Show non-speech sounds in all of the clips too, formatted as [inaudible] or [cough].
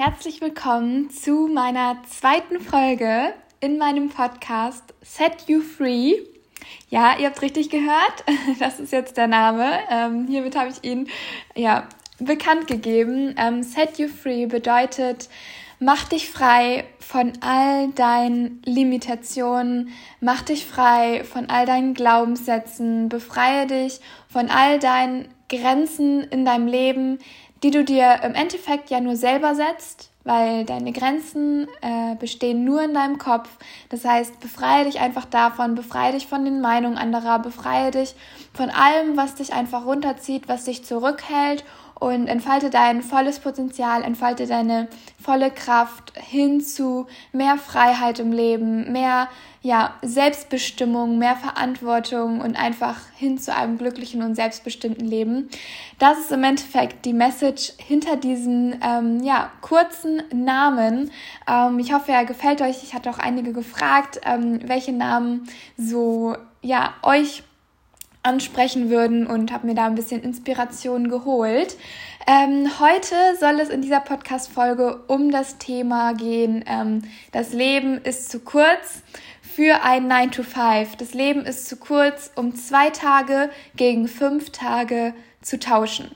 Herzlich willkommen zu meiner zweiten Folge in meinem Podcast Set You Free. Ja, ihr habt richtig gehört, [laughs] das ist jetzt der Name. Ähm, hiermit habe ich ihn ja bekannt gegeben. Ähm, Set You Free bedeutet, mach dich frei von all deinen Limitationen, mach dich frei von all deinen Glaubenssätzen, befreie dich von all deinen Grenzen in deinem Leben, die du dir im Endeffekt ja nur selber setzt, weil deine Grenzen äh, bestehen nur in deinem Kopf. Das heißt, befreie dich einfach davon, befreie dich von den Meinungen anderer, befreie dich von allem, was dich einfach runterzieht, was dich zurückhält und entfalte dein volles Potenzial, entfalte deine volle Kraft hin zu mehr Freiheit im Leben, mehr ja, Selbstbestimmung, mehr Verantwortung und einfach hin zu einem glücklichen und selbstbestimmten Leben. Das ist im Endeffekt die Message hinter diesem ähm, ja, kurzen Namen. Ähm, ich hoffe, er gefällt euch. Ich hatte auch einige gefragt, ähm, welche Namen so ja, euch ansprechen würden und habe mir da ein bisschen Inspiration geholt. Ähm, heute soll es in dieser Podcast-Folge um das Thema gehen, ähm, das Leben ist zu kurz für ein 9 to 5. Das Leben ist zu kurz, um zwei Tage gegen fünf Tage zu tauschen.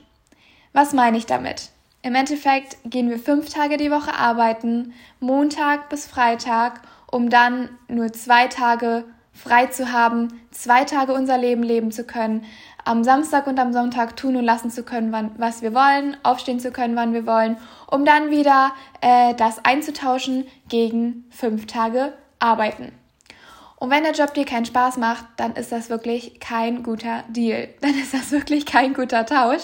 Was meine ich damit? Im Endeffekt gehen wir fünf Tage die Woche arbeiten, Montag bis Freitag, um dann nur zwei Tage frei zu haben, zwei Tage unser Leben leben zu können, am Samstag und am Sonntag tun und lassen zu können, wann, was wir wollen, aufstehen zu können, wann wir wollen, um dann wieder äh, das einzutauschen gegen fünf Tage arbeiten. Und wenn der Job dir keinen Spaß macht, dann ist das wirklich kein guter Deal. [laughs] Dann ist das wirklich kein guter Tausch.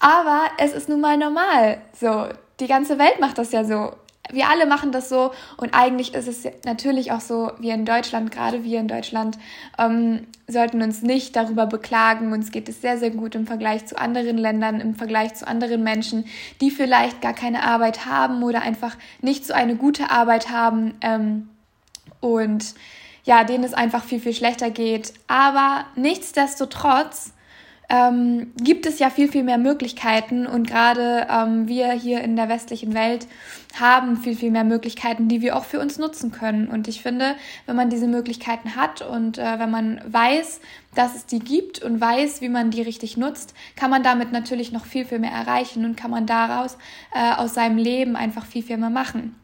Aber es ist nun mal normal. So, die ganze Welt macht das ja so. Wir alle machen das so und eigentlich ist es natürlich auch so, wir in Deutschland, gerade wir in Deutschland, ähm, sollten uns nicht darüber beklagen. Uns geht es sehr, sehr gut im Vergleich zu anderen Ländern, im Vergleich zu anderen Menschen, die vielleicht gar keine Arbeit haben oder einfach nicht so eine gute Arbeit haben. Ähm, und ja, denen es einfach viel, viel schlechter geht. Aber nichtsdestotrotz ähm, gibt es ja viel, viel mehr Möglichkeiten und gerade ähm, wir hier in der westlichen Welt haben viel, viel mehr Möglichkeiten, die wir auch für uns nutzen können. Und ich finde, wenn man diese Möglichkeiten hat und äh, wenn man weiß, dass es die gibt und weiß, wie man die richtig nutzt, kann man damit natürlich noch viel, viel mehr erreichen und kann man daraus äh, aus seinem Leben einfach viel, viel mehr machen.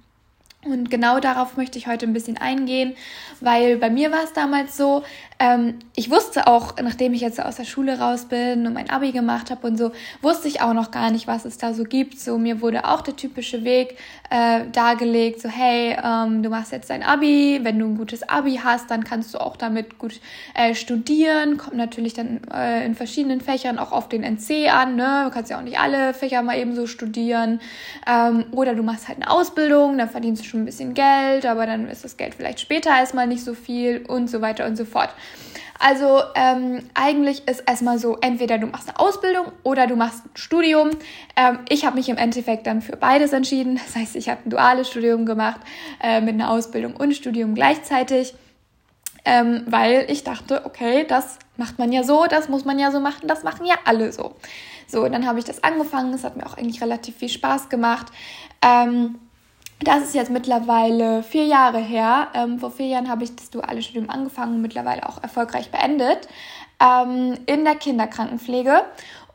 Und genau darauf möchte ich heute ein bisschen eingehen, weil bei mir war es damals so, ähm, ich wusste auch, nachdem ich jetzt aus der Schule raus bin und mein Abi gemacht habe und so, wusste ich auch noch gar nicht, was es da so gibt. So mir wurde auch der typische Weg äh, dargelegt, so hey, ähm, du machst jetzt dein Abi, wenn du ein gutes Abi hast, dann kannst du auch damit gut äh, studieren. Kommt natürlich dann äh, in verschiedenen Fächern auch auf den NC an, ne? Du kannst ja auch nicht alle Fächer mal eben so studieren. Ähm, oder du machst halt eine Ausbildung, dann verdienst du schon ein bisschen Geld, aber dann ist das Geld vielleicht später erstmal nicht so viel und so weiter und so fort. Also ähm, eigentlich ist erstmal so, entweder du machst eine Ausbildung oder du machst ein Studium. Ähm, ich habe mich im Endeffekt dann für beides entschieden. Das heißt, ich habe ein duales Studium gemacht äh, mit einer Ausbildung und Studium gleichzeitig, ähm, weil ich dachte, okay, das macht man ja so, das muss man ja so machen, das machen ja alle so. So, dann habe ich das angefangen. Es hat mir auch eigentlich relativ viel Spaß gemacht. Ähm, das ist jetzt mittlerweile vier Jahre her. Ähm, vor vier Jahren habe ich das duale Studium angefangen, mittlerweile auch erfolgreich beendet ähm, in der Kinderkrankenpflege.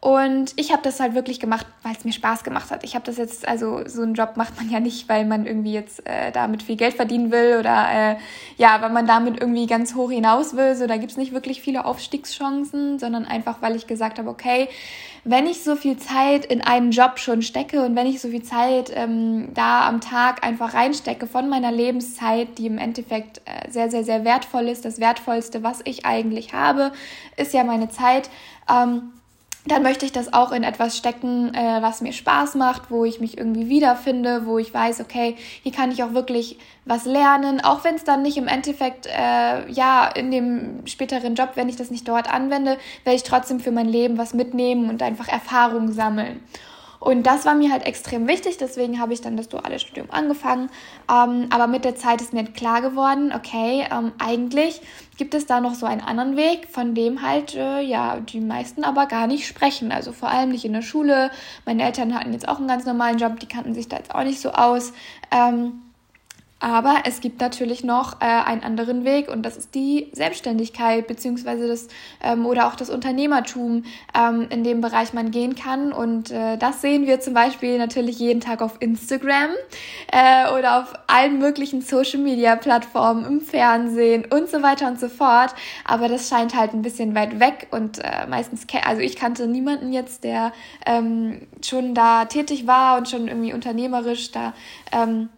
Und ich habe das halt wirklich gemacht, weil es mir Spaß gemacht hat. Ich habe das jetzt, also so einen Job macht man ja nicht, weil man irgendwie jetzt äh, damit viel Geld verdienen will oder äh, ja, weil man damit irgendwie ganz hoch hinaus will. So, da gibt's nicht wirklich viele Aufstiegschancen, sondern einfach, weil ich gesagt habe, okay, wenn ich so viel Zeit in einen Job schon stecke und wenn ich so viel Zeit ähm, da am Tag einfach reinstecke von meiner Lebenszeit, die im Endeffekt äh, sehr, sehr, sehr wertvoll ist, das Wertvollste, was ich eigentlich habe, ist ja meine Zeit. Ähm, dann möchte ich das auch in etwas stecken, äh, was mir Spaß macht, wo ich mich irgendwie wiederfinde, wo ich weiß, okay, hier kann ich auch wirklich was lernen, auch wenn es dann nicht im Endeffekt, äh, ja, in dem späteren Job, wenn ich das nicht dort anwende, werde ich trotzdem für mein Leben was mitnehmen und einfach Erfahrungen sammeln. Und das war mir halt extrem wichtig, deswegen habe ich dann das duale Studium angefangen. Ähm, aber mit der Zeit ist mir klar geworden, okay, ähm, eigentlich gibt es da noch so einen anderen Weg, von dem halt äh, ja die meisten aber gar nicht sprechen. Also vor allem nicht in der Schule. Meine Eltern hatten jetzt auch einen ganz normalen Job, die kannten sich da jetzt auch nicht so aus. Ähm, aber es gibt natürlich noch äh, einen anderen Weg und das ist die Selbstständigkeit beziehungsweise das ähm, oder auch das Unternehmertum, ähm, in dem Bereich man gehen kann. Und äh, das sehen wir zum Beispiel natürlich jeden Tag auf Instagram äh, oder auf allen möglichen Social Media Plattformen, im Fernsehen und so weiter und so fort. Aber das scheint halt ein bisschen weit weg und äh, meistens, also ich kannte niemanden jetzt, der ähm, schon da tätig war und schon irgendwie unternehmerisch da ähm,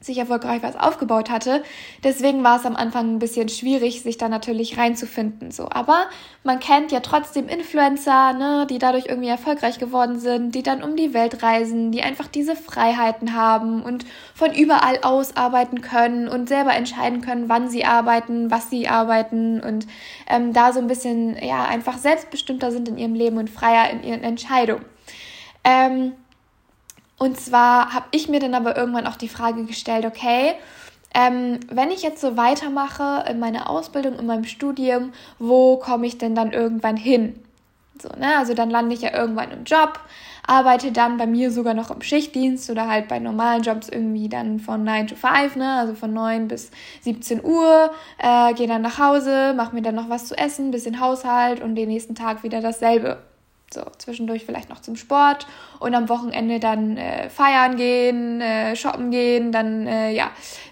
sich erfolgreich was aufgebaut hatte. Deswegen war es am Anfang ein bisschen schwierig, sich da natürlich reinzufinden. So, aber man kennt ja trotzdem Influencer, ne, die dadurch irgendwie erfolgreich geworden sind, die dann um die Welt reisen, die einfach diese Freiheiten haben und von überall aus arbeiten können und selber entscheiden können, wann sie arbeiten, was sie arbeiten und ähm, da so ein bisschen ja einfach selbstbestimmter sind in ihrem Leben und freier in ihren Entscheidungen. Ähm, und zwar habe ich mir dann aber irgendwann auch die Frage gestellt, okay, ähm, wenn ich jetzt so weitermache in meiner Ausbildung, in meinem Studium, wo komme ich denn dann irgendwann hin? So, ne? Also dann lande ich ja irgendwann im Job, arbeite dann bei mir sogar noch im Schichtdienst oder halt bei normalen Jobs irgendwie dann von 9 to 5, ne? also von 9 bis 17 Uhr, äh, gehe dann nach Hause, mache mir dann noch was zu essen, bisschen Haushalt und den nächsten Tag wieder dasselbe. So, zwischendurch vielleicht noch zum Sport und am Wochenende dann äh, feiern gehen, äh, shoppen gehen, dann äh, ja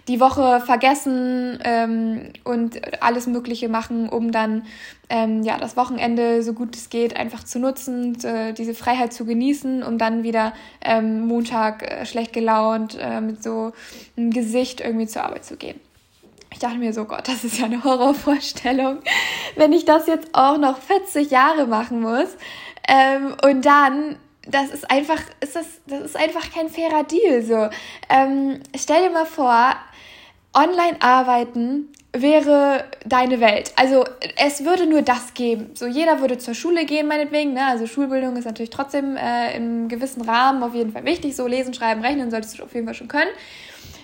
die Woche vergessen ähm, und alles Mögliche machen, um dann ähm, ja das Wochenende so gut es geht einfach zu nutzen, äh, diese Freiheit zu genießen, um dann wieder ähm, Montag äh, schlecht gelaunt äh, mit so einem Gesicht irgendwie zur Arbeit zu gehen. Ich dachte mir so, Gott, das ist ja eine Horrorvorstellung, wenn ich das jetzt auch noch 40 Jahre machen muss. Ähm, und dann, das ist einfach, ist das, das ist einfach kein fairer Deal. So, ähm, stell dir mal vor, online arbeiten wäre deine Welt. Also es würde nur das geben. So jeder würde zur Schule gehen, meinetwegen. Ne? Also Schulbildung ist natürlich trotzdem äh, im gewissen Rahmen auf jeden Fall wichtig. So lesen, schreiben, rechnen solltest du auf jeden Fall schon können.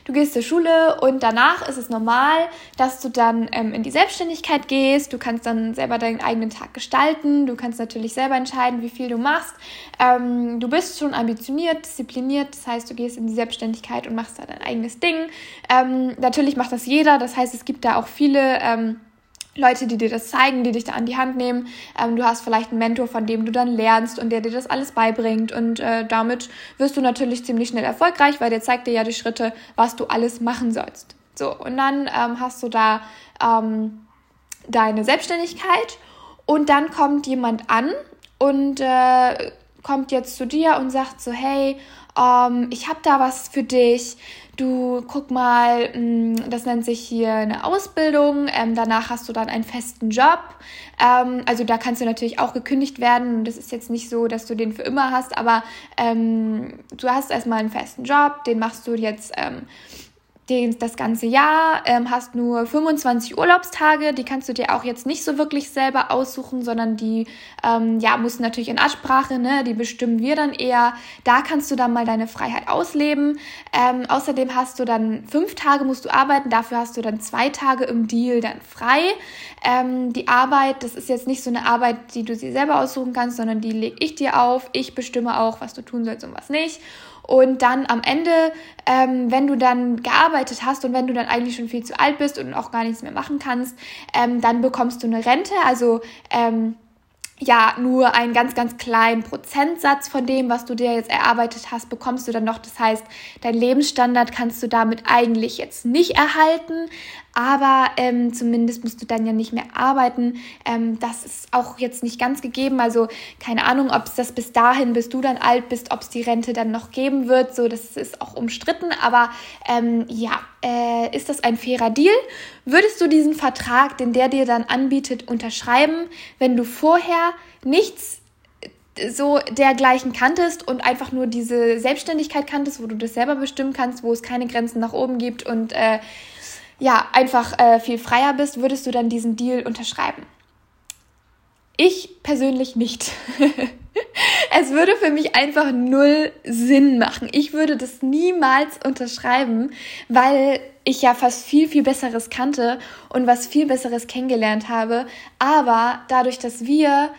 Du gehst zur Schule und danach ist es normal, dass du dann ähm, in die Selbstständigkeit gehst. Du kannst dann selber deinen eigenen Tag gestalten. Du kannst natürlich selber entscheiden, wie viel du machst. Ähm, du bist schon ambitioniert, diszipliniert. Das heißt, du gehst in die Selbstständigkeit und machst da dein eigenes Ding. Ähm, natürlich macht das jeder. Das heißt, es gibt da auch viele ähm, Leute, die dir das zeigen, die dich da an die Hand nehmen. Ähm, du hast vielleicht einen Mentor, von dem du dann lernst und der dir das alles beibringt. Und äh, damit wirst du natürlich ziemlich schnell erfolgreich, weil der zeigt dir ja die Schritte, was du alles machen sollst. So, und dann ähm, hast du da ähm, deine Selbstständigkeit und dann kommt jemand an und äh, kommt jetzt zu dir und sagt so, hey, ähm, ich habe da was für dich du guck mal, mm, das nennt sich hier eine Ausbildung, ähm, danach hast du dann einen festen Job. Ähm, also da kannst du natürlich auch gekündigt werden. Das ist jetzt nicht so, dass du den für immer hast, aber ähm, du hast erstmal einen festen Job, den machst du jetzt ähm, den, das ganze Jahr, ähm, hast nur 25 Urlaubstage, die kannst du dir auch jetzt nicht so wirklich selber aussuchen, sondern die ähm, ja, musst natürlich in Absprache, ne, die bestimmen wir dann eher. Da kannst du dann mal deine Freiheit ausleben. Ähm, außerdem hast du dann fünf Tage musst du arbeiten, dafür hast du dann zwei Tage im Deal dann frei. Ähm, die Arbeit, das ist jetzt nicht so eine Arbeit, die du dir selber aussuchen kannst, sondern die lege ich dir auf. Ich bestimme auch, was du tun sollst und was nicht. Und dann am Ende, ähm, wenn du dann gearbeitet hast und wenn du dann eigentlich schon viel zu alt bist und auch gar nichts mehr machen kannst, ähm, dann bekommst du eine Rente. Also ähm, ja nur einen ganz, ganz kleinen Prozentsatz von dem, was du dir jetzt erarbeitet hast, bekommst du dann noch. Das heißt, dein Lebensstandard kannst du damit eigentlich jetzt nicht erhalten, aber ähm, zumindest musst du dann ja nicht mehr arbeiten. Ähm, das ist auch jetzt nicht ganz gegeben. Also keine Ahnung, ob es das bis dahin, bis du dann alt bist, ob es die Rente dann noch geben wird. So, das ist auch umstritten. Aber ähm, ja, äh, ist das ein fairer Deal? Würdest du diesen Vertrag, den der dir dann anbietet, unterschreiben, wenn du vorher nichts so dergleichen kanntest und einfach nur diese Selbstständigkeit kanntest, wo du das selber bestimmen kannst, wo es keine Grenzen nach oben gibt und äh, ja, einfach äh, viel freier bist, würdest du dann diesen Deal unterschreiben? Ich persönlich nicht. [laughs] es würde für mich einfach null Sinn machen. Ich würde das niemals unterschreiben, weil ich ja fast viel, viel Besseres kannte und was viel Besseres kennengelernt habe. Aber dadurch, dass wir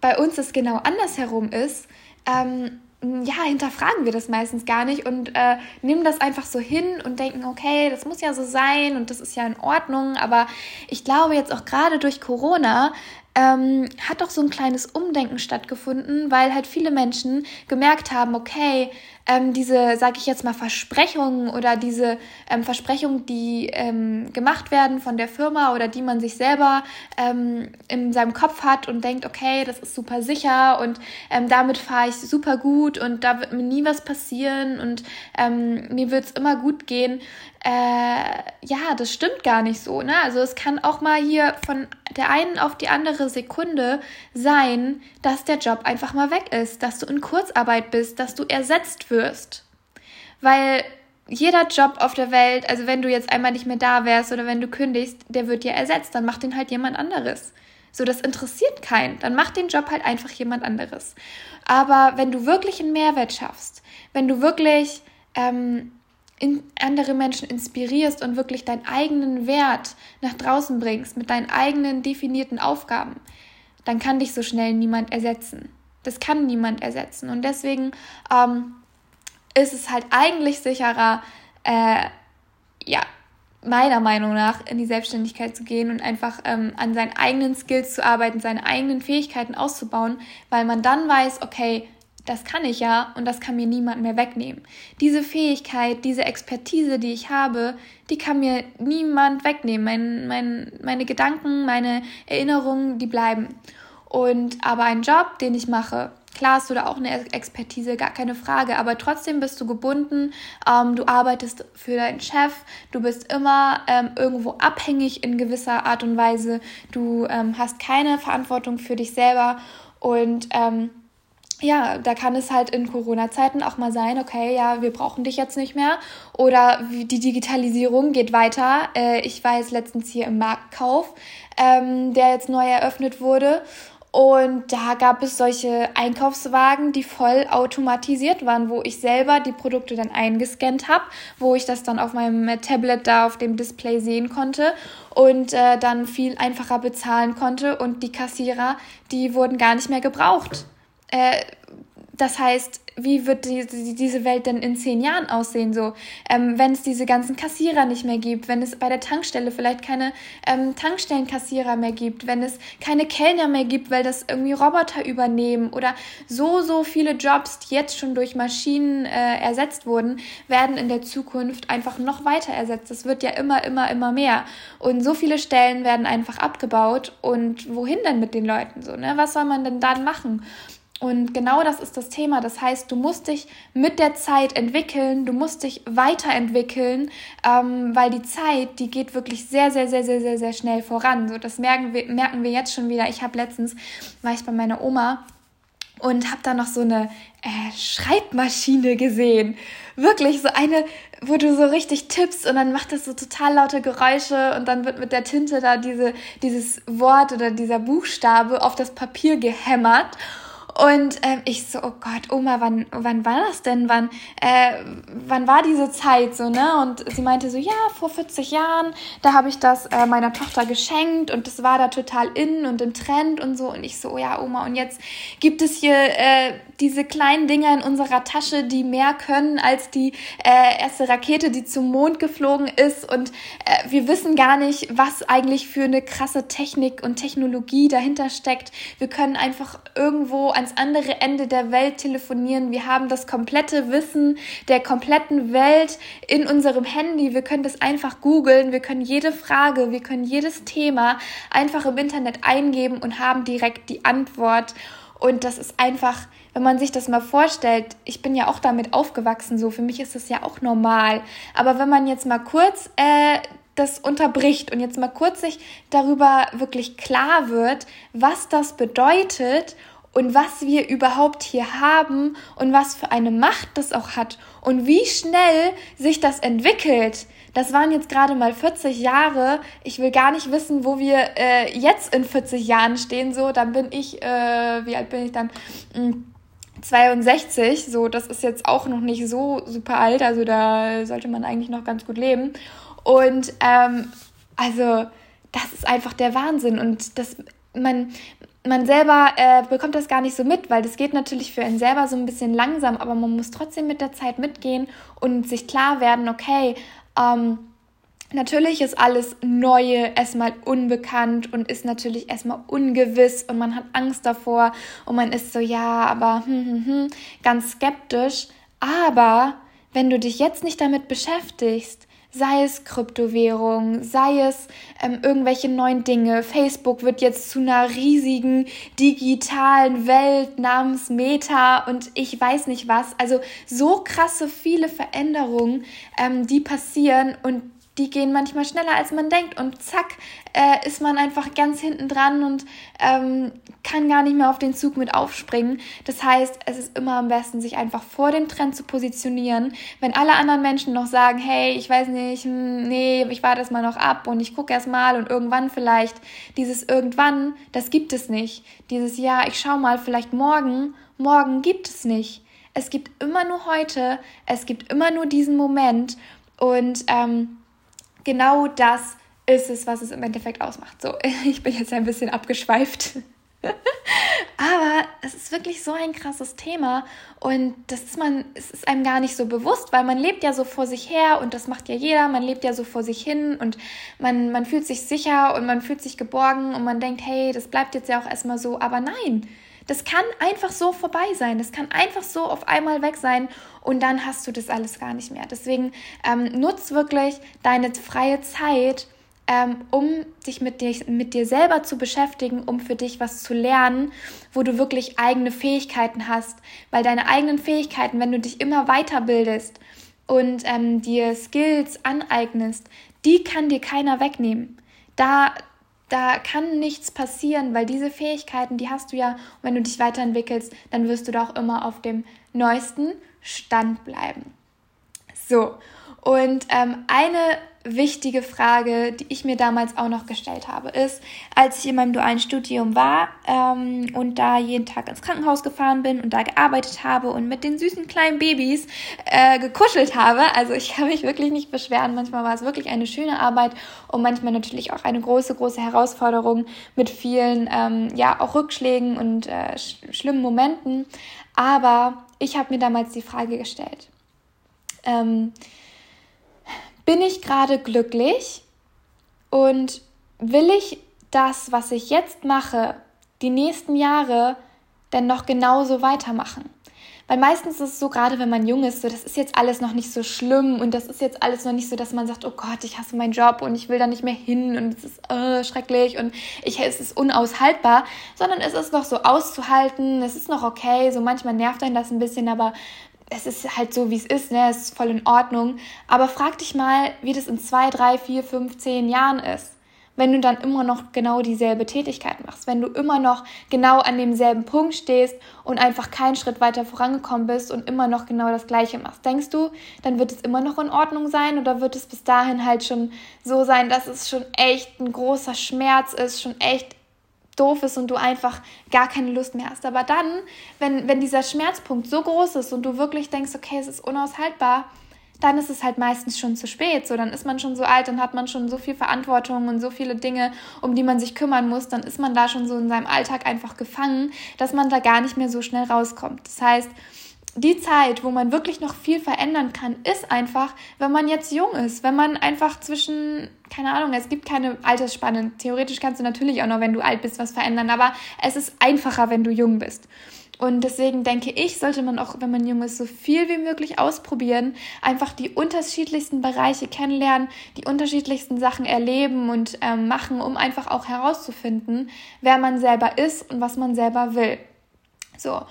bei uns es genau andersherum ist, ähm, ja, hinterfragen wir das meistens gar nicht und äh, nehmen das einfach so hin und denken, okay, das muss ja so sein und das ist ja in Ordnung. Aber ich glaube jetzt auch gerade durch Corona ähm, hat doch so ein kleines Umdenken stattgefunden, weil halt viele Menschen gemerkt haben, okay, ähm, diese, sage ich jetzt mal, Versprechungen oder diese ähm, Versprechungen, die ähm, gemacht werden von der Firma oder die man sich selber ähm, in seinem Kopf hat und denkt, okay, das ist super sicher und ähm, damit fahre ich super gut und da wird mir nie was passieren und ähm, mir wird es immer gut gehen. Äh, ja, das stimmt gar nicht so. Ne? Also es kann auch mal hier von der einen auf die andere Sekunde sein, dass der Job einfach mal weg ist, dass du in Kurzarbeit bist, dass du ersetzt wirst. Weil jeder Job auf der Welt, also wenn du jetzt einmal nicht mehr da wärst oder wenn du kündigst, der wird dir ersetzt, dann macht den halt jemand anderes. So, das interessiert keinen. Dann macht den Job halt einfach jemand anderes. Aber wenn du wirklich einen Mehrwert schaffst, wenn du wirklich ähm, andere Menschen inspirierst und wirklich deinen eigenen Wert nach draußen bringst mit deinen eigenen definierten Aufgaben, dann kann dich so schnell niemand ersetzen. Das kann niemand ersetzen. Und deswegen ähm, ist es halt eigentlich sicherer, äh, ja, meiner Meinung nach in die Selbstständigkeit zu gehen und einfach ähm, an seinen eigenen Skills zu arbeiten, seine eigenen Fähigkeiten auszubauen, weil man dann weiß, okay, das kann ich ja und das kann mir niemand mehr wegnehmen. Diese Fähigkeit, diese Expertise, die ich habe, die kann mir niemand wegnehmen. Mein, mein, meine Gedanken, meine Erinnerungen, die bleiben. Und aber ein Job, den ich mache, klar hast du da auch eine Expertise, gar keine Frage, aber trotzdem bist du gebunden. Ähm, du arbeitest für deinen Chef, du bist immer ähm, irgendwo abhängig in gewisser Art und Weise. Du ähm, hast keine Verantwortung für dich selber und ähm, ja, da kann es halt in Corona-Zeiten auch mal sein, okay, ja, wir brauchen dich jetzt nicht mehr. Oder die Digitalisierung geht weiter. Äh, ich war jetzt letztens hier im Marktkauf, ähm, der jetzt neu eröffnet wurde. Und da gab es solche Einkaufswagen, die voll automatisiert waren, wo ich selber die Produkte dann eingescannt habe, wo ich das dann auf meinem Tablet da auf dem Display sehen konnte und äh, dann viel einfacher bezahlen konnte. Und die Kassierer, die wurden gar nicht mehr gebraucht. Äh, das heißt, wie wird die, die, diese Welt denn in zehn Jahren aussehen, so, ähm, wenn es diese ganzen Kassierer nicht mehr gibt, wenn es bei der Tankstelle vielleicht keine ähm, Tankstellenkassierer mehr gibt, wenn es keine Kellner mehr gibt, weil das irgendwie Roboter übernehmen oder so, so viele Jobs, die jetzt schon durch Maschinen äh, ersetzt wurden, werden in der Zukunft einfach noch weiter ersetzt. Das wird ja immer, immer, immer mehr. Und so viele Stellen werden einfach abgebaut. Und wohin denn mit den Leuten so, ne? Was soll man denn dann machen? Und genau das ist das Thema. Das heißt, du musst dich mit der Zeit entwickeln, du musst dich weiterentwickeln, ähm, weil die Zeit, die geht wirklich sehr, sehr, sehr, sehr, sehr, sehr schnell voran. So, das merken wir, merken wir jetzt schon wieder. Ich habe letztens, war ich bei meiner Oma und habe da noch so eine äh, Schreibmaschine gesehen. Wirklich so eine, wo du so richtig tippst und dann macht das so total laute Geräusche und dann wird mit der Tinte da diese, dieses Wort oder dieser Buchstabe auf das Papier gehämmert. Und ähm, ich so, oh Gott, Oma, wann, wann war das denn? Wann, äh, wann war diese Zeit so, ne? Und sie meinte so, ja, vor 40 Jahren, da habe ich das äh, meiner Tochter geschenkt und das war da total in und im Trend und so. Und ich so, oh ja, Oma, und jetzt gibt es hier äh, diese kleinen Dinger in unserer Tasche, die mehr können als die äh, erste Rakete, die zum Mond geflogen ist. Und äh, wir wissen gar nicht, was eigentlich für eine krasse Technik und Technologie dahinter steckt. Wir können einfach irgendwo ans andere Ende der Welt telefonieren. Wir haben das komplette Wissen der kompletten Welt in unserem Handy. Wir können das einfach googeln. Wir können jede Frage, wir können jedes Thema einfach im Internet eingeben und haben direkt die Antwort. Und das ist einfach, wenn man sich das mal vorstellt, ich bin ja auch damit aufgewachsen, so für mich ist das ja auch normal. Aber wenn man jetzt mal kurz äh, das unterbricht und jetzt mal kurz sich darüber wirklich klar wird, was das bedeutet und was wir überhaupt hier haben und was für eine Macht das auch hat und wie schnell sich das entwickelt. Das waren jetzt gerade mal 40 Jahre. Ich will gar nicht wissen, wo wir äh, jetzt in 40 Jahren stehen. So, dann bin ich, äh, wie alt bin ich dann? Hm, 62, so, das ist jetzt auch noch nicht so super alt, also da sollte man eigentlich noch ganz gut leben. Und ähm, also, das ist einfach der Wahnsinn und das, man, man selber äh, bekommt das gar nicht so mit, weil das geht natürlich für einen selber so ein bisschen langsam, aber man muss trotzdem mit der Zeit mitgehen und sich klar werden, okay, ähm, Natürlich ist alles Neue erstmal unbekannt und ist natürlich erstmal ungewiss und man hat Angst davor und man ist so, ja, aber hm, hm, hm, ganz skeptisch. Aber wenn du dich jetzt nicht damit beschäftigst, sei es Kryptowährung, sei es ähm, irgendwelche neuen Dinge. Facebook wird jetzt zu einer riesigen digitalen Welt namens Meta und ich weiß nicht was. Also so krasse viele Veränderungen, ähm, die passieren und die gehen manchmal schneller, als man denkt. Und zack, äh, ist man einfach ganz hinten dran und ähm, kann gar nicht mehr auf den Zug mit aufspringen. Das heißt, es ist immer am besten, sich einfach vor dem Trend zu positionieren. Wenn alle anderen Menschen noch sagen, hey, ich weiß nicht, hm, nee, ich warte das mal noch ab und ich gucke erst mal und irgendwann vielleicht, dieses irgendwann, das gibt es nicht. Dieses Ja, ich schau mal, vielleicht morgen, morgen gibt es nicht. Es gibt immer nur heute, es gibt immer nur diesen Moment und ähm, genau das ist es, was es im Endeffekt ausmacht. So, [laughs] ich bin jetzt ein bisschen abgeschweift. [laughs] Aber es ist wirklich so ein krasses Thema und das ist man, es ist einem gar nicht so bewusst, weil man lebt ja so vor sich her und das macht ja jeder, man lebt ja so vor sich hin und man, man fühlt sich sicher und man fühlt sich geborgen und man denkt, hey, das bleibt jetzt ja auch erstmal so, aber nein, das kann einfach so vorbei sein. Das kann einfach so auf einmal weg sein und dann hast du das alles gar nicht mehr. Deswegen ähm, nutz wirklich deine freie Zeit, ähm, um dich mit, dir mit dir selber zu beschäftigen, um für dich was zu lernen, wo du wirklich eigene Fähigkeiten hast. Weil deine eigenen Fähigkeiten, wenn du dich immer weiterbildest und ähm, dir Skills aneignest, die kann dir keiner wegnehmen. Da, da kann nichts passieren, weil diese Fähigkeiten, die hast du ja, und wenn du dich weiterentwickelst, dann wirst du da auch immer auf dem neuesten Stand bleiben. So, und ähm, eine wichtige Frage, die ich mir damals auch noch gestellt habe, ist, als ich in meinem dualen Studium war ähm, und da jeden Tag ins Krankenhaus gefahren bin und da gearbeitet habe und mit den süßen kleinen Babys äh, gekuschelt habe. Also ich kann mich wirklich nicht beschweren. Manchmal war es wirklich eine schöne Arbeit und manchmal natürlich auch eine große, große Herausforderung mit vielen, ähm, ja, auch Rückschlägen und äh, sch schlimmen Momenten. Aber ich habe mir damals die Frage gestellt. Ähm, bin ich gerade glücklich und will ich das, was ich jetzt mache, die nächsten Jahre denn noch genauso weitermachen? Weil meistens ist es so, gerade wenn man jung ist, so, das ist jetzt alles noch nicht so schlimm und das ist jetzt alles noch nicht so, dass man sagt, oh Gott, ich hasse meinen Job und ich will da nicht mehr hin und es ist äh, schrecklich und ich, es ist unaushaltbar, sondern es ist noch so auszuhalten, es ist noch okay, so manchmal nervt einen das ein bisschen, aber es ist halt so, wie es ist, ne? es ist voll in Ordnung. Aber frag dich mal, wie das in zwei, drei, vier, fünf, zehn Jahren ist. Wenn du dann immer noch genau dieselbe Tätigkeit machst, wenn du immer noch genau an demselben Punkt stehst und einfach keinen Schritt weiter vorangekommen bist und immer noch genau das Gleiche machst. Denkst du, dann wird es immer noch in Ordnung sein oder wird es bis dahin halt schon so sein, dass es schon echt ein großer Schmerz ist, schon echt doof ist und du einfach gar keine Lust mehr hast. Aber dann, wenn, wenn dieser Schmerzpunkt so groß ist und du wirklich denkst, okay, es ist unaushaltbar, dann ist es halt meistens schon zu spät. So, dann ist man schon so alt, dann hat man schon so viel Verantwortung und so viele Dinge, um die man sich kümmern muss. Dann ist man da schon so in seinem Alltag einfach gefangen, dass man da gar nicht mehr so schnell rauskommt. Das heißt, die Zeit, wo man wirklich noch viel verändern kann, ist einfach, wenn man jetzt jung ist, wenn man einfach zwischen, keine Ahnung, es gibt keine Altersspanne. Theoretisch kannst du natürlich auch noch, wenn du alt bist, was verändern, aber es ist einfacher, wenn du jung bist. Und deswegen denke ich, sollte man auch, wenn man jung ist, so viel wie möglich ausprobieren, einfach die unterschiedlichsten Bereiche kennenlernen, die unterschiedlichsten Sachen erleben und ähm, machen, um einfach auch herauszufinden, wer man selber ist und was man selber will. So.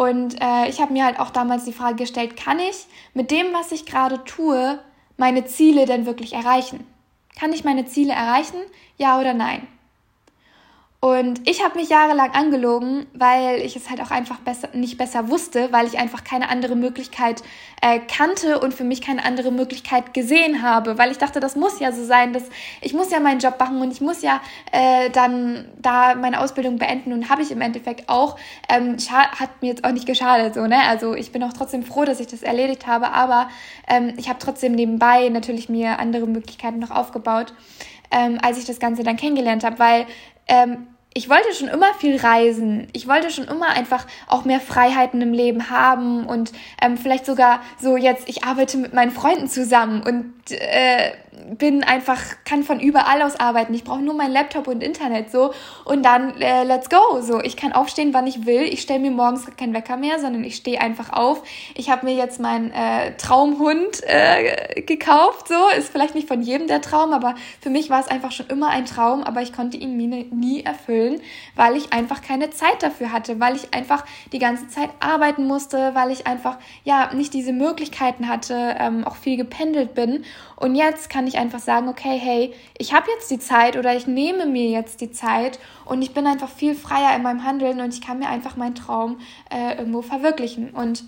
Und äh, ich habe mir halt auch damals die Frage gestellt, kann ich mit dem, was ich gerade tue, meine Ziele denn wirklich erreichen? Kann ich meine Ziele erreichen? Ja oder nein? Und ich habe mich jahrelang angelogen, weil ich es halt auch einfach besser, nicht besser wusste, weil ich einfach keine andere Möglichkeit äh, kannte und für mich keine andere Möglichkeit gesehen habe, weil ich dachte, das muss ja so sein, dass ich muss ja meinen Job machen und ich muss ja äh, dann da meine Ausbildung beenden und habe ich im Endeffekt auch. Ähm, hat mir jetzt auch nicht geschadet, so ne. Also ich bin auch trotzdem froh, dass ich das erledigt habe, aber ähm, ich habe trotzdem nebenbei natürlich mir andere Möglichkeiten noch aufgebaut. Ähm, als ich das Ganze dann kennengelernt habe, weil ähm, ich wollte schon immer viel reisen. Ich wollte schon immer einfach auch mehr Freiheiten im Leben haben und ähm, vielleicht sogar so jetzt, ich arbeite mit meinen Freunden zusammen und äh, bin einfach, kann von überall aus arbeiten. Ich brauche nur mein Laptop und Internet so und dann äh, let's go. So, ich kann aufstehen, wann ich will. Ich stelle mir morgens keinen Wecker mehr, sondern ich stehe einfach auf. Ich habe mir jetzt meinen äh, Traumhund äh, gekauft. So ist vielleicht nicht von jedem der Traum, aber für mich war es einfach schon immer ein Traum. Aber ich konnte ihn nie, nie erfüllen, weil ich einfach keine Zeit dafür hatte, weil ich einfach die ganze Zeit arbeiten musste, weil ich einfach ja nicht diese Möglichkeiten hatte, ähm, auch viel gependelt bin. Und jetzt kann ich einfach sagen, okay, hey, ich habe jetzt die Zeit oder ich nehme mir jetzt die Zeit und ich bin einfach viel freier in meinem Handeln und ich kann mir einfach meinen Traum äh, irgendwo verwirklichen. Und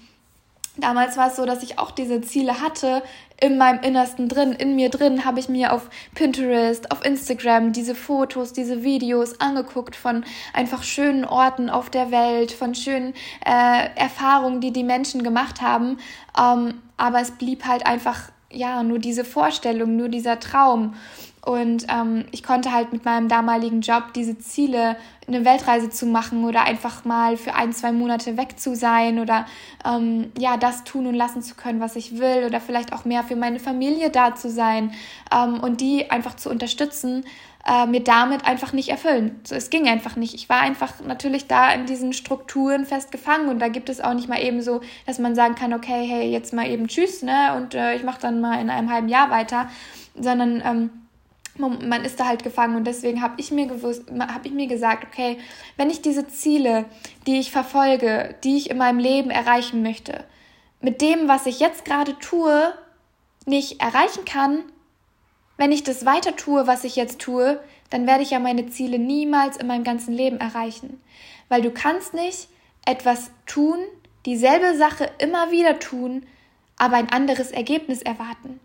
damals war es so, dass ich auch diese Ziele hatte in meinem Innersten drin, in mir drin, habe ich mir auf Pinterest, auf Instagram diese Fotos, diese Videos angeguckt von einfach schönen Orten auf der Welt, von schönen äh, Erfahrungen, die die Menschen gemacht haben. Ähm, aber es blieb halt einfach ja, nur diese Vorstellung, nur dieser Traum. Und ähm, ich konnte halt mit meinem damaligen Job diese Ziele, eine Weltreise zu machen oder einfach mal für ein, zwei Monate weg zu sein oder ähm, ja, das tun und lassen zu können, was ich will oder vielleicht auch mehr für meine Familie da zu sein ähm, und die einfach zu unterstützen, äh, mir damit einfach nicht erfüllen. So, es ging einfach nicht. Ich war einfach natürlich da in diesen Strukturen festgefangen und da gibt es auch nicht mal eben so, dass man sagen kann, okay, hey, jetzt mal eben tschüss, ne, und äh, ich mache dann mal in einem halben Jahr weiter, sondern ähm, man ist da halt gefangen und deswegen habe ich mir gewusst, habe ich mir gesagt, okay, wenn ich diese Ziele, die ich verfolge, die ich in meinem Leben erreichen möchte, mit dem, was ich jetzt gerade tue, nicht erreichen kann, wenn ich das weiter tue, was ich jetzt tue, dann werde ich ja meine Ziele niemals in meinem ganzen Leben erreichen. Weil du kannst nicht etwas tun, dieselbe Sache immer wieder tun, aber ein anderes Ergebnis erwarten.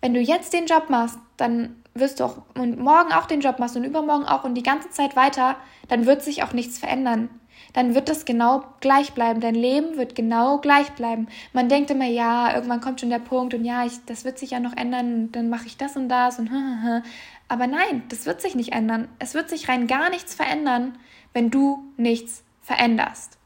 Wenn du jetzt den Job machst, dann wirst du auch und morgen auch den Job machst und übermorgen auch und die ganze Zeit weiter, dann wird sich auch nichts verändern dann wird das genau gleich bleiben. Dein Leben wird genau gleich bleiben. Man denkt immer, ja, irgendwann kommt schon der Punkt und ja, ich, das wird sich ja noch ändern und dann mache ich das und das und [laughs] aber nein, das wird sich nicht ändern. Es wird sich rein gar nichts verändern, wenn du nichts veränderst.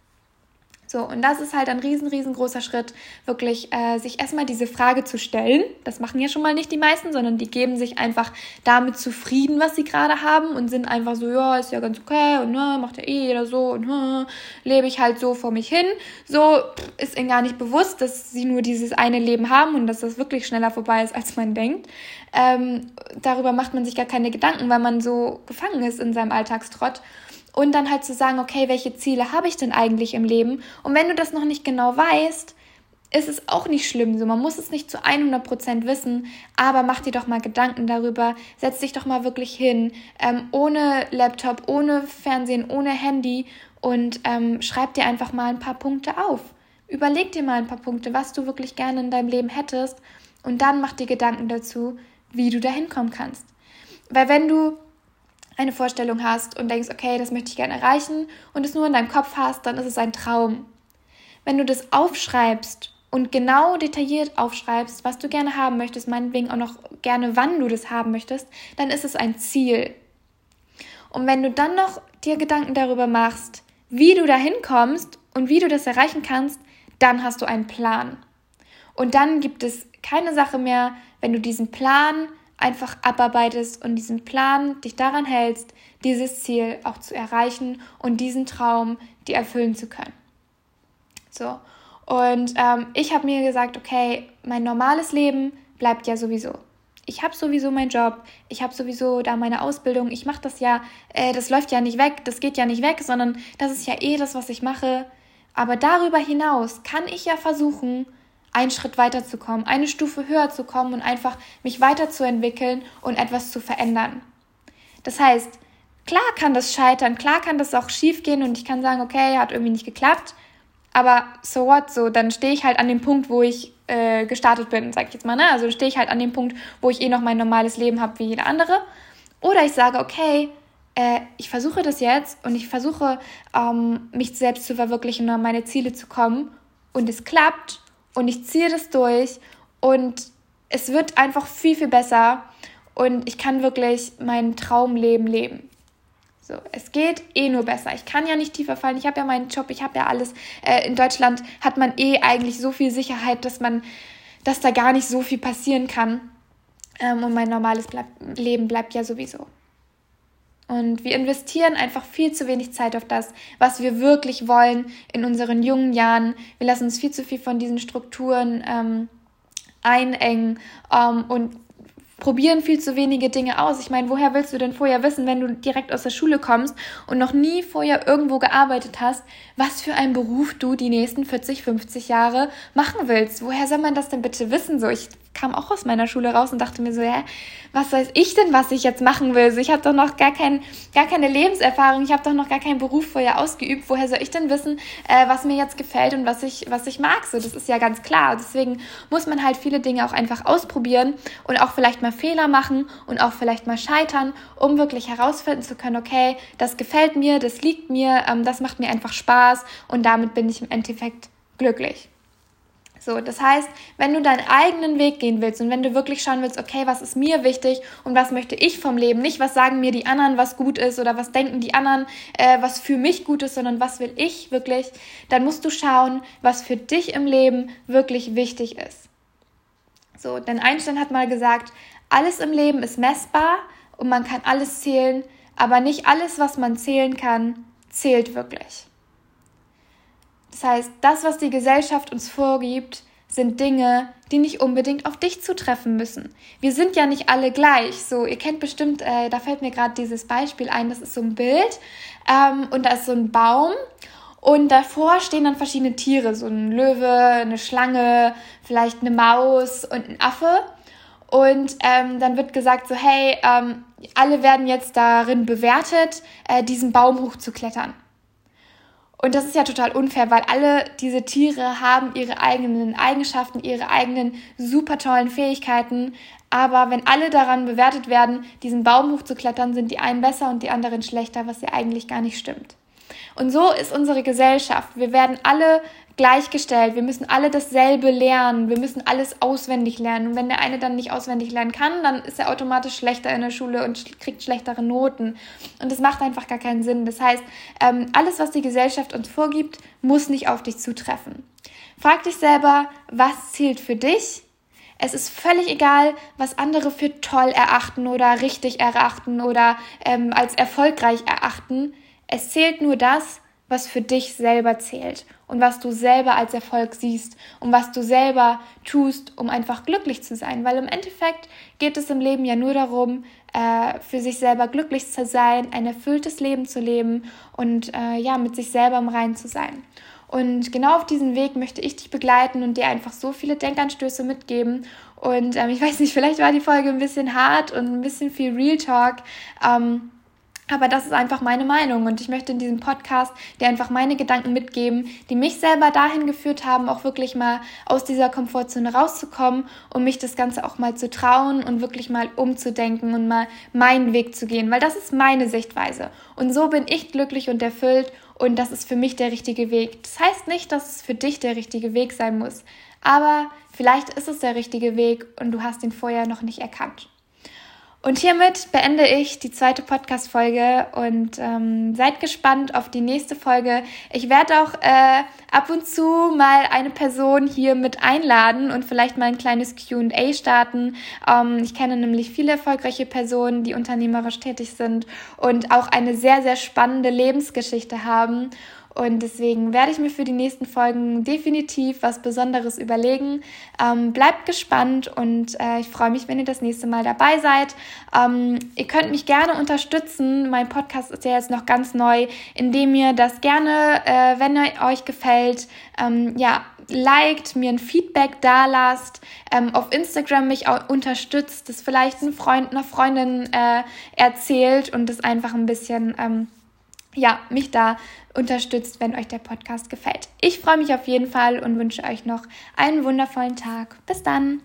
So, und das ist halt ein riesen, riesengroßer Schritt, wirklich äh, sich erstmal diese Frage zu stellen. Das machen ja schon mal nicht die meisten, sondern die geben sich einfach damit zufrieden, was sie gerade haben und sind einfach so, ja, ist ja ganz okay und ne, macht ja eh jeder so und ne, lebe ich halt so vor mich hin. So ist ihnen gar nicht bewusst, dass sie nur dieses eine Leben haben und dass das wirklich schneller vorbei ist, als man denkt. Ähm, darüber macht man sich gar keine Gedanken, weil man so gefangen ist in seinem Alltagstrott und dann halt zu sagen, okay, welche Ziele habe ich denn eigentlich im Leben? Und wenn du das noch nicht genau weißt, ist es auch nicht schlimm. So, man muss es nicht zu 100% wissen, aber mach dir doch mal Gedanken darüber. Setz dich doch mal wirklich hin, ähm, ohne Laptop, ohne Fernsehen, ohne Handy und ähm, schreib dir einfach mal ein paar Punkte auf. Überleg dir mal ein paar Punkte, was du wirklich gerne in deinem Leben hättest und dann mach dir Gedanken dazu, wie du da hinkommen kannst. Weil wenn du eine Vorstellung hast und denkst, okay, das möchte ich gerne erreichen und es nur in deinem Kopf hast, dann ist es ein Traum. Wenn du das aufschreibst und genau detailliert aufschreibst, was du gerne haben möchtest, meinetwegen auch noch gerne, wann du das haben möchtest, dann ist es ein Ziel. Und wenn du dann noch dir Gedanken darüber machst, wie du dahin kommst und wie du das erreichen kannst, dann hast du einen Plan. Und dann gibt es keine Sache mehr, wenn du diesen Plan einfach abarbeitest und diesen Plan dich daran hältst, dieses Ziel auch zu erreichen und diesen Traum dir erfüllen zu können. So. Und ähm, ich habe mir gesagt, okay, mein normales Leben bleibt ja sowieso. Ich habe sowieso meinen Job, ich habe sowieso da meine Ausbildung, ich mache das ja, äh, das läuft ja nicht weg, das geht ja nicht weg, sondern das ist ja eh das, was ich mache. Aber darüber hinaus kann ich ja versuchen, einen Schritt weiterzukommen, eine Stufe höher zu kommen und einfach mich weiterzuentwickeln und etwas zu verändern. Das heißt, klar kann das scheitern, klar kann das auch schief gehen und ich kann sagen, okay, hat irgendwie nicht geklappt. Aber so what, so, dann stehe ich halt an dem Punkt, wo ich äh, gestartet bin, sag ich jetzt mal, ne? Also stehe ich halt an dem Punkt, wo ich eh noch mein normales Leben habe wie jeder andere. Oder ich sage, okay, äh, ich versuche das jetzt und ich versuche, ähm, mich selbst zu verwirklichen und an meine Ziele zu kommen. Und es klappt und ich ziehe das durch und es wird einfach viel, viel besser und ich kann wirklich mein Traumleben leben. So, es geht eh nur besser. Ich kann ja nicht tiefer fallen. Ich habe ja meinen Job, ich habe ja alles. Äh, in Deutschland hat man eh eigentlich so viel Sicherheit, dass man, dass da gar nicht so viel passieren kann. Ähm, und mein normales bleib Leben bleibt ja sowieso. Und wir investieren einfach viel zu wenig Zeit auf das, was wir wirklich wollen in unseren jungen Jahren. Wir lassen uns viel zu viel von diesen Strukturen ähm, einengen ähm, und probieren viel zu wenige Dinge aus. Ich meine, woher willst du denn vorher wissen, wenn du direkt aus der Schule kommst und noch nie vorher irgendwo gearbeitet hast, was für einen Beruf du die nächsten 40, 50 Jahre machen willst? Woher soll man das denn bitte wissen? So, ich kam auch aus meiner Schule raus und dachte mir so, ja, was weiß ich denn, was ich jetzt machen will? So, ich habe doch noch gar, kein, gar keine Lebenserfahrung, ich habe doch noch gar keinen Beruf vorher ausgeübt. Woher soll ich denn wissen, äh, was mir jetzt gefällt und was ich, was ich mag? So, das ist ja ganz klar. Deswegen muss man halt viele Dinge auch einfach ausprobieren und auch vielleicht mal Fehler machen und auch vielleicht mal scheitern, um wirklich herausfinden zu können, okay, das gefällt mir, das liegt mir, ähm, das macht mir einfach Spaß und damit bin ich im Endeffekt glücklich. So, das heißt, wenn du deinen eigenen Weg gehen willst und wenn du wirklich schauen willst, okay, was ist mir wichtig und was möchte ich vom Leben, nicht was sagen mir die anderen, was gut ist oder was denken die anderen, äh, was für mich gut ist, sondern was will ich wirklich, dann musst du schauen, was für dich im Leben wirklich wichtig ist. So, denn Einstein hat mal gesagt, alles im Leben ist messbar und man kann alles zählen, aber nicht alles, was man zählen kann, zählt wirklich. Das heißt, das, was die Gesellschaft uns vorgibt, sind Dinge, die nicht unbedingt auf dich zutreffen müssen. Wir sind ja nicht alle gleich. So, ihr kennt bestimmt, äh, da fällt mir gerade dieses Beispiel ein, das ist so ein Bild ähm, und da ist so ein Baum und davor stehen dann verschiedene Tiere, so ein Löwe, eine Schlange, vielleicht eine Maus und ein Affe. Und ähm, dann wird gesagt so, hey, ähm, alle werden jetzt darin bewertet, äh, diesen Baum hochzuklettern. Und das ist ja total unfair, weil alle diese Tiere haben ihre eigenen Eigenschaften, ihre eigenen super tollen Fähigkeiten. Aber wenn alle daran bewertet werden, diesen Baum hochzuklettern, sind die einen besser und die anderen schlechter, was ja eigentlich gar nicht stimmt. Und so ist unsere Gesellschaft. Wir werden alle gleichgestellt. Wir müssen alle dasselbe lernen. Wir müssen alles auswendig lernen. Und wenn der eine dann nicht auswendig lernen kann, dann ist er automatisch schlechter in der Schule und kriegt schlechtere Noten. Und das macht einfach gar keinen Sinn. Das heißt, ähm, alles, was die Gesellschaft uns vorgibt, muss nicht auf dich zutreffen. Frag dich selber, was zählt für dich? Es ist völlig egal, was andere für toll erachten oder richtig erachten oder ähm, als erfolgreich erachten. Es zählt nur das, was für dich selber zählt und was du selber als Erfolg siehst und was du selber tust, um einfach glücklich zu sein. Weil im Endeffekt geht es im Leben ja nur darum, äh, für sich selber glücklich zu sein, ein erfülltes Leben zu leben und äh, ja, mit sich selber im Reinen zu sein. Und genau auf diesen Weg möchte ich dich begleiten und dir einfach so viele Denkanstöße mitgeben. Und ähm, ich weiß nicht, vielleicht war die Folge ein bisschen hart und ein bisschen viel Real Talk. Ähm, aber das ist einfach meine Meinung und ich möchte in diesem Podcast dir einfach meine Gedanken mitgeben, die mich selber dahin geführt haben, auch wirklich mal aus dieser Komfortzone rauszukommen und mich das Ganze auch mal zu trauen und wirklich mal umzudenken und mal meinen Weg zu gehen, weil das ist meine Sichtweise. Und so bin ich glücklich und erfüllt und das ist für mich der richtige Weg. Das heißt nicht, dass es für dich der richtige Weg sein muss, aber vielleicht ist es der richtige Weg und du hast ihn vorher noch nicht erkannt. Und hiermit beende ich die zweite Podcast-Folge und ähm, seid gespannt auf die nächste Folge. Ich werde auch äh, ab und zu mal eine Person hier mit einladen und vielleicht mal ein kleines QA starten. Ähm, ich kenne nämlich viele erfolgreiche Personen, die unternehmerisch tätig sind und auch eine sehr, sehr spannende Lebensgeschichte haben. Und deswegen werde ich mir für die nächsten Folgen definitiv was Besonderes überlegen. Ähm, bleibt gespannt und äh, ich freue mich, wenn ihr das nächste Mal dabei seid. Ähm, ihr könnt mich gerne unterstützen. Mein Podcast ist ja jetzt noch ganz neu, indem ihr das gerne, äh, wenn er euch gefällt, ähm, ja, liked, mir ein Feedback da lasst, ähm, auf Instagram mich auch unterstützt, das vielleicht ein Freund, einer Freundin äh, erzählt und das einfach ein bisschen, ähm, ja, mich da unterstützt, wenn euch der Podcast gefällt. Ich freue mich auf jeden Fall und wünsche euch noch einen wundervollen Tag. Bis dann!